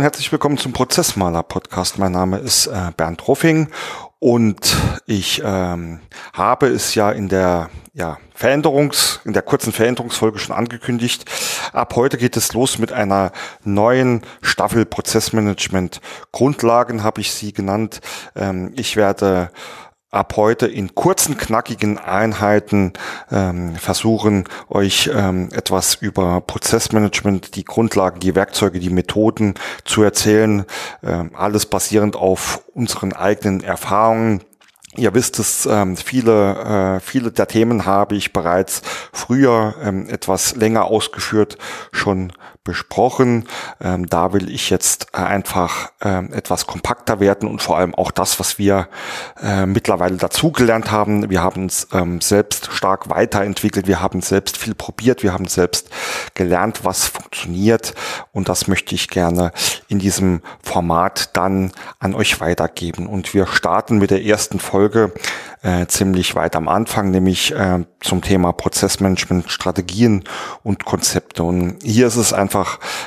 herzlich willkommen zum Prozessmaler Podcast. Mein Name ist äh, Bernd Ruffing und ich ähm, habe es ja in der ja, Veränderungs, in der kurzen Veränderungsfolge schon angekündigt. Ab heute geht es los mit einer neuen Staffel Prozessmanagement. Grundlagen habe ich sie genannt. Ähm, ich werde ab heute in kurzen, knackigen Einheiten ähm, versuchen, euch ähm, etwas über Prozessmanagement, die Grundlagen, die Werkzeuge, die Methoden zu erzählen. Ähm, alles basierend auf unseren eigenen Erfahrungen. Ihr wisst es, ähm, viele, äh, viele der Themen habe ich bereits früher ähm, etwas länger ausgeführt schon besprochen. Ähm, da will ich jetzt äh, einfach äh, etwas kompakter werden und vor allem auch das, was wir äh, mittlerweile dazugelernt haben. Wir haben uns ähm, selbst stark weiterentwickelt, wir haben selbst viel probiert, wir haben selbst gelernt, was funktioniert und das möchte ich gerne in diesem Format dann an euch weitergeben. Und wir starten mit der ersten Folge äh, ziemlich weit am Anfang, nämlich äh, zum Thema Prozessmanagement, Strategien und Konzepte. Und hier ist es einfach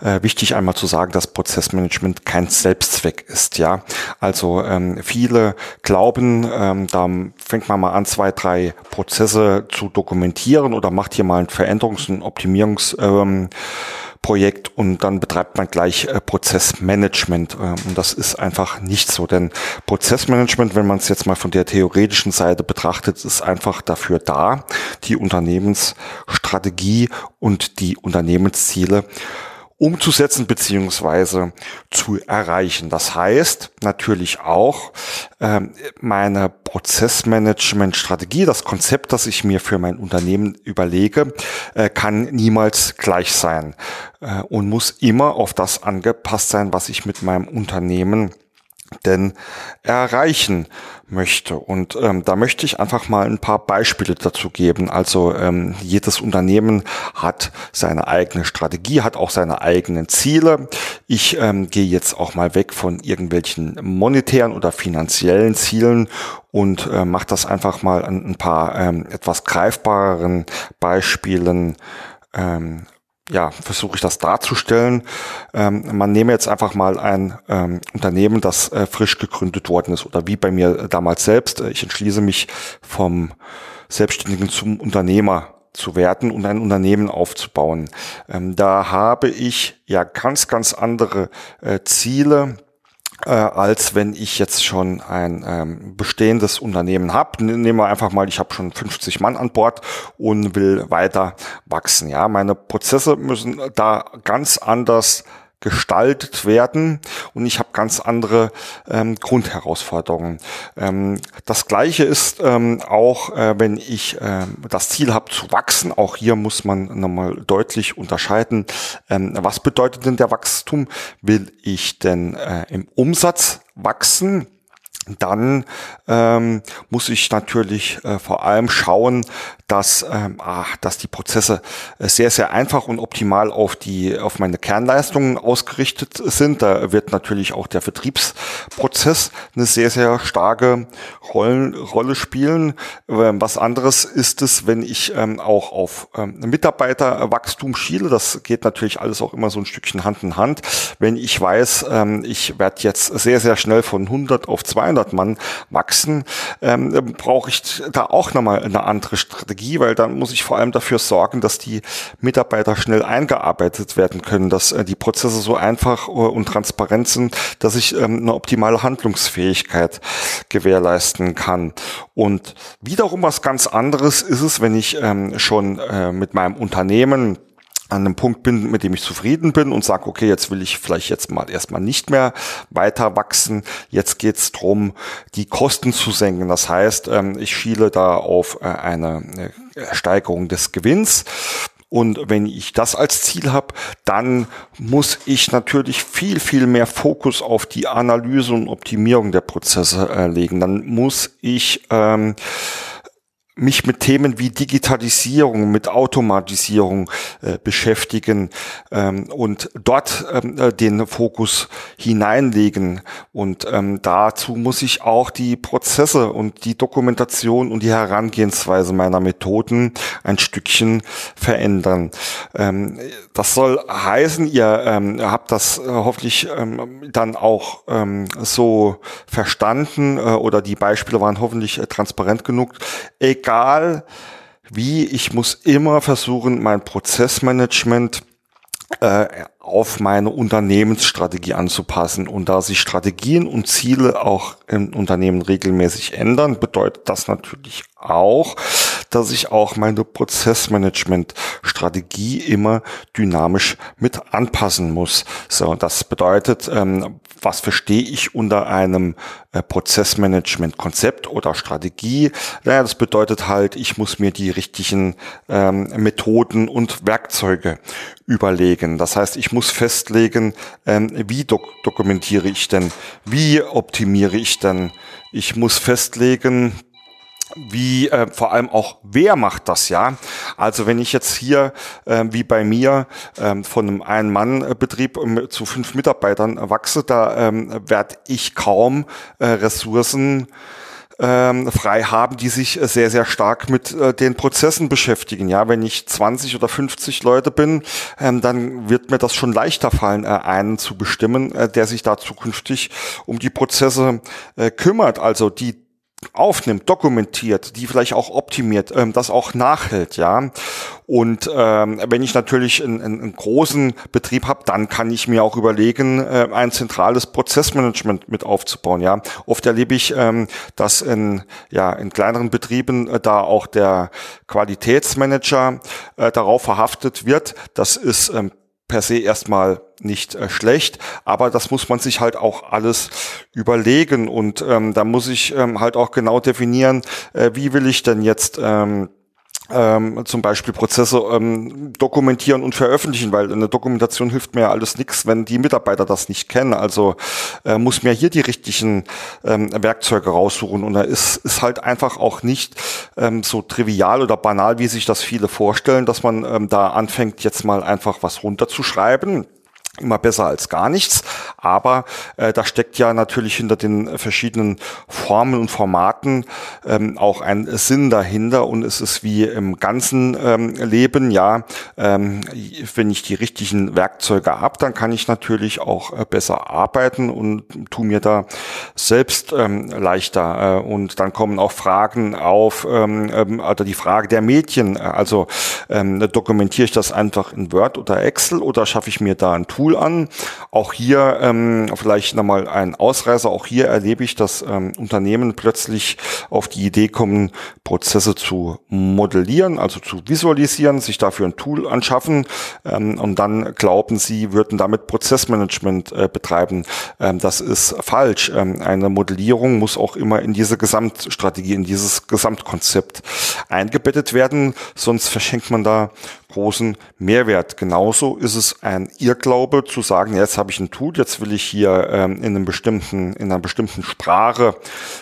äh, wichtig, einmal zu sagen, dass Prozessmanagement kein Selbstzweck ist. Ja, also ähm, viele glauben, ähm, da fängt man mal an, zwei, drei Prozesse zu dokumentieren oder macht hier mal ein Veränderungs- und Optimierungs ähm, Projekt und dann betreibt man gleich äh, Prozessmanagement. Äh, und das ist einfach nicht so, denn Prozessmanagement, wenn man es jetzt mal von der theoretischen Seite betrachtet, ist einfach dafür da, die Unternehmensstrategie und die Unternehmensziele umzusetzen beziehungsweise zu erreichen. Das heißt natürlich auch, ähm, meine Prozessmanagement-Strategie, das Konzept, das ich mir für mein Unternehmen überlege, äh, kann niemals gleich sein äh, und muss immer auf das angepasst sein, was ich mit meinem Unternehmen denn erreichen möchte. Und ähm, da möchte ich einfach mal ein paar Beispiele dazu geben. Also ähm, jedes Unternehmen hat seine eigene Strategie, hat auch seine eigenen Ziele. Ich ähm, gehe jetzt auch mal weg von irgendwelchen monetären oder finanziellen Zielen und äh, mache das einfach mal an ein paar ähm, etwas greifbareren Beispielen ähm, ja, versuche ich das darzustellen. Ähm, man nehme jetzt einfach mal ein ähm, Unternehmen, das äh, frisch gegründet worden ist oder wie bei mir damals selbst. Ich entschließe mich vom Selbstständigen zum Unternehmer zu werden und ein Unternehmen aufzubauen. Ähm, da habe ich ja ganz, ganz andere äh, Ziele äh, als wenn ich jetzt schon ein ähm, bestehendes Unternehmen habe. Nehmen wir einfach mal, ich habe schon 50 Mann an Bord und will weiter wachsen. Ja, meine Prozesse müssen da ganz anders gestaltet werden und ich habe ganz andere ähm, Grundherausforderungen. Ähm, das gleiche ist ähm, auch, äh, wenn ich äh, das Ziel habe zu wachsen. Auch hier muss man nochmal deutlich unterscheiden, ähm, was bedeutet denn der Wachstum? Will ich denn äh, im Umsatz wachsen? dann ähm, muss ich natürlich äh, vor allem schauen, dass, ähm, ah, dass die Prozesse äh, sehr, sehr einfach und optimal auf die auf meine Kernleistungen ausgerichtet sind. Da wird natürlich auch der Vertriebsprozess eine sehr, sehr starke Rollen, Rolle spielen. Ähm, was anderes ist es, wenn ich ähm, auch auf ähm, Mitarbeiterwachstum schiele. Das geht natürlich alles auch immer so ein Stückchen Hand in Hand. Wenn ich weiß, ähm, ich werde jetzt sehr, sehr schnell von 100 auf 200 Mann wachsen, ähm, brauche ich da auch nochmal eine andere Strategie Strategie, weil dann muss ich vor allem dafür sorgen, dass die Mitarbeiter schnell eingearbeitet werden können, dass äh, die Prozesse so einfach äh, und transparent sind, dass ich ähm, eine optimale Handlungsfähigkeit gewährleisten kann. Und wiederum was ganz anderes ist es, wenn ich ähm, schon äh, mit meinem Unternehmen an einem Punkt bin, mit dem ich zufrieden bin und sage, okay, jetzt will ich vielleicht jetzt mal erstmal nicht mehr weiter wachsen. Jetzt geht's drum, die Kosten zu senken. Das heißt, ähm, ich schiele da auf äh, eine Steigerung des Gewinns. Und wenn ich das als Ziel habe, dann muss ich natürlich viel, viel mehr Fokus auf die Analyse und Optimierung der Prozesse äh, legen. Dann muss ich ähm, mich mit Themen wie Digitalisierung, mit Automatisierung äh, beschäftigen ähm, und dort ähm, äh, den Fokus hineinlegen. Und ähm, dazu muss ich auch die Prozesse und die Dokumentation und die Herangehensweise meiner Methoden ein Stückchen verändern. Ähm, das soll heißen, ihr ähm, habt das äh, hoffentlich ähm, dann auch ähm, so verstanden äh, oder die Beispiele waren hoffentlich äh, transparent genug. Egal wie, ich muss immer versuchen, mein Prozessmanagement äh, auf meine Unternehmensstrategie anzupassen. Und da sich Strategien und Ziele auch im Unternehmen regelmäßig ändern, bedeutet das natürlich auch, dass ich auch meine Prozessmanagement-Strategie immer dynamisch mit anpassen muss. So, das bedeutet, ähm, was verstehe ich unter einem äh, Prozessmanagement-Konzept oder Strategie? Naja, das bedeutet halt, ich muss mir die richtigen ähm, Methoden und Werkzeuge überlegen. Das heißt, ich muss festlegen, ähm, wie dok dokumentiere ich denn, wie optimiere ich denn. Ich muss festlegen, wie äh, vor allem auch wer macht das ja also wenn ich jetzt hier äh, wie bei mir äh, von einem ein Mann Betrieb äh, zu fünf Mitarbeitern wachse da ähm, werde ich kaum äh, Ressourcen ähm, frei haben, die sich sehr, sehr stark mit äh, den Prozessen beschäftigen. Ja, wenn ich 20 oder 50 Leute bin, ähm, dann wird mir das schon leichter fallen, äh, einen zu bestimmen, äh, der sich da zukünftig um die Prozesse äh, kümmert. Also die aufnimmt, dokumentiert, die vielleicht auch optimiert, ähm, das auch nachhält, ja. Und ähm, wenn ich natürlich einen, einen großen Betrieb habe, dann kann ich mir auch überlegen, äh, ein zentrales Prozessmanagement mit aufzubauen, ja. Oft erlebe ich, ähm, dass in, ja, in kleineren Betrieben äh, da auch der Qualitätsmanager äh, darauf verhaftet wird. Das ist ähm, per se erstmal nicht äh, schlecht, aber das muss man sich halt auch alles überlegen und ähm, da muss ich ähm, halt auch genau definieren, äh, wie will ich denn jetzt ähm, ähm, zum Beispiel Prozesse ähm, dokumentieren und veröffentlichen, weil eine Dokumentation hilft mir alles nichts, wenn die Mitarbeiter das nicht kennen. Also äh, muss mir hier die richtigen ähm, Werkzeuge raussuchen und da ist, ist halt einfach auch nicht ähm, so trivial oder banal, wie sich das viele vorstellen, dass man ähm, da anfängt, jetzt mal einfach was runterzuschreiben immer besser als gar nichts. Aber äh, da steckt ja natürlich hinter den verschiedenen Formen und Formaten ähm, auch ein Sinn dahinter und es ist wie im ganzen ähm, Leben, ja, ähm, wenn ich die richtigen Werkzeuge habe, dann kann ich natürlich auch äh, besser arbeiten und tu mir da selbst ähm, leichter. Äh, und dann kommen auch Fragen auf, ähm, ähm, oder die Frage der Medien. Also ähm, dokumentiere ich das einfach in Word oder Excel oder schaffe ich mir da ein Tool? Tool an. Auch hier ähm, vielleicht nochmal ein Ausreißer. Auch hier erlebe ich, dass ähm, Unternehmen plötzlich auf die Idee kommen, Prozesse zu modellieren, also zu visualisieren, sich dafür ein Tool anschaffen ähm, und dann glauben sie, würden damit Prozessmanagement äh, betreiben. Ähm, das ist falsch. Ähm, eine Modellierung muss auch immer in diese Gesamtstrategie, in dieses Gesamtkonzept eingebettet werden, sonst verschenkt man da großen Mehrwert. Genauso ist es ein Irrglaube zu sagen, jetzt habe ich ein Tool, jetzt will ich hier ähm, in einem bestimmten, in einer bestimmten Sprache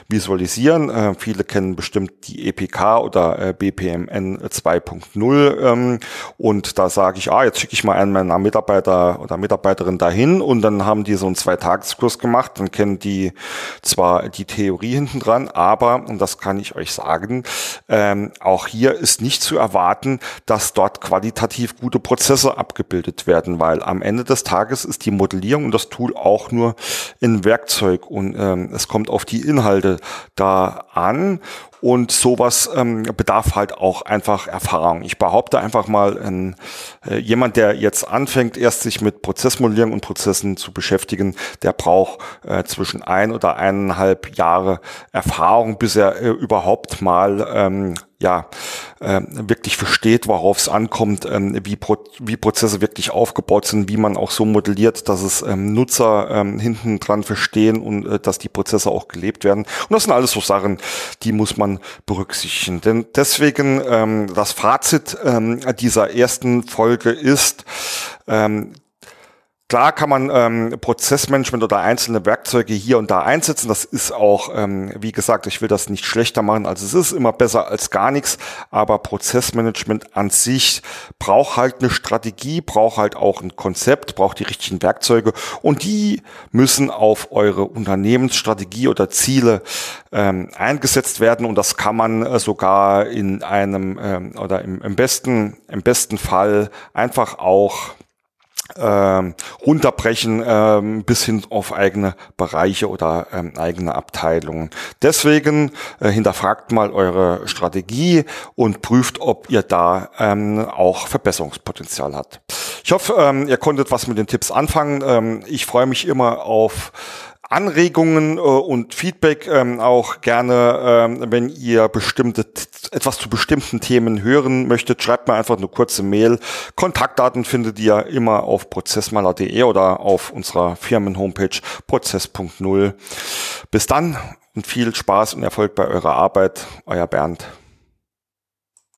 visualisieren. Äh, viele kennen bestimmt die EPK oder äh, BPMN 2.0 ähm, und da sage ich, ah, jetzt schicke ich mal einen meiner Mitarbeiter oder Mitarbeiterin dahin und dann haben die so einen Zweitageskurs gemacht, dann kennen die zwar die Theorie hinten dran, aber, und das kann ich euch sagen, ähm, auch hier ist nicht zu erwarten, dass dort quasi qualitativ gute Prozesse abgebildet werden, weil am Ende des Tages ist die Modellierung und das Tool auch nur ein Werkzeug und ähm, es kommt auf die Inhalte da an und sowas ähm, bedarf halt auch einfach Erfahrung. Ich behaupte einfach mal, ein, äh, jemand, der jetzt anfängt, erst sich mit Prozessmodellierung und Prozessen zu beschäftigen, der braucht äh, zwischen ein oder eineinhalb Jahre Erfahrung, bis er äh, überhaupt mal ähm, ja, äh, wirklich versteht, worauf es ankommt, ähm, wie, Pro wie Prozesse wirklich aufgebaut sind, wie man auch so modelliert, dass es ähm, Nutzer ähm, hinten dran verstehen und äh, dass die Prozesse auch gelebt werden. Und das sind alles so Sachen, die muss man berücksichtigen. Denn deswegen ähm, das Fazit ähm, dieser ersten Folge ist, ähm, Klar kann man ähm, Prozessmanagement oder einzelne Werkzeuge hier und da einsetzen. Das ist auch, ähm, wie gesagt, ich will das nicht schlechter machen, als es ist, immer besser als gar nichts. Aber Prozessmanagement an sich braucht halt eine Strategie, braucht halt auch ein Konzept, braucht die richtigen Werkzeuge und die müssen auf eure Unternehmensstrategie oder Ziele ähm, eingesetzt werden und das kann man äh, sogar in einem ähm, oder im, im besten im besten Fall einfach auch ähm, runterbrechen ähm, bis hin auf eigene Bereiche oder ähm, eigene Abteilungen. Deswegen äh, hinterfragt mal eure Strategie und prüft, ob ihr da ähm, auch Verbesserungspotenzial habt. Ich hoffe, ähm, ihr konntet was mit den Tipps anfangen. Ähm, ich freue mich immer auf Anregungen äh, und Feedback ähm, auch gerne, ähm, wenn ihr bestimmte etwas zu bestimmten Themen hören möchtet, schreibt mir einfach eine kurze Mail. Kontaktdaten findet ihr immer auf prozessmaler.de oder auf unserer Firmen-Homepage prozess.0. Bis dann und viel Spaß und Erfolg bei eurer Arbeit. Euer Bernd.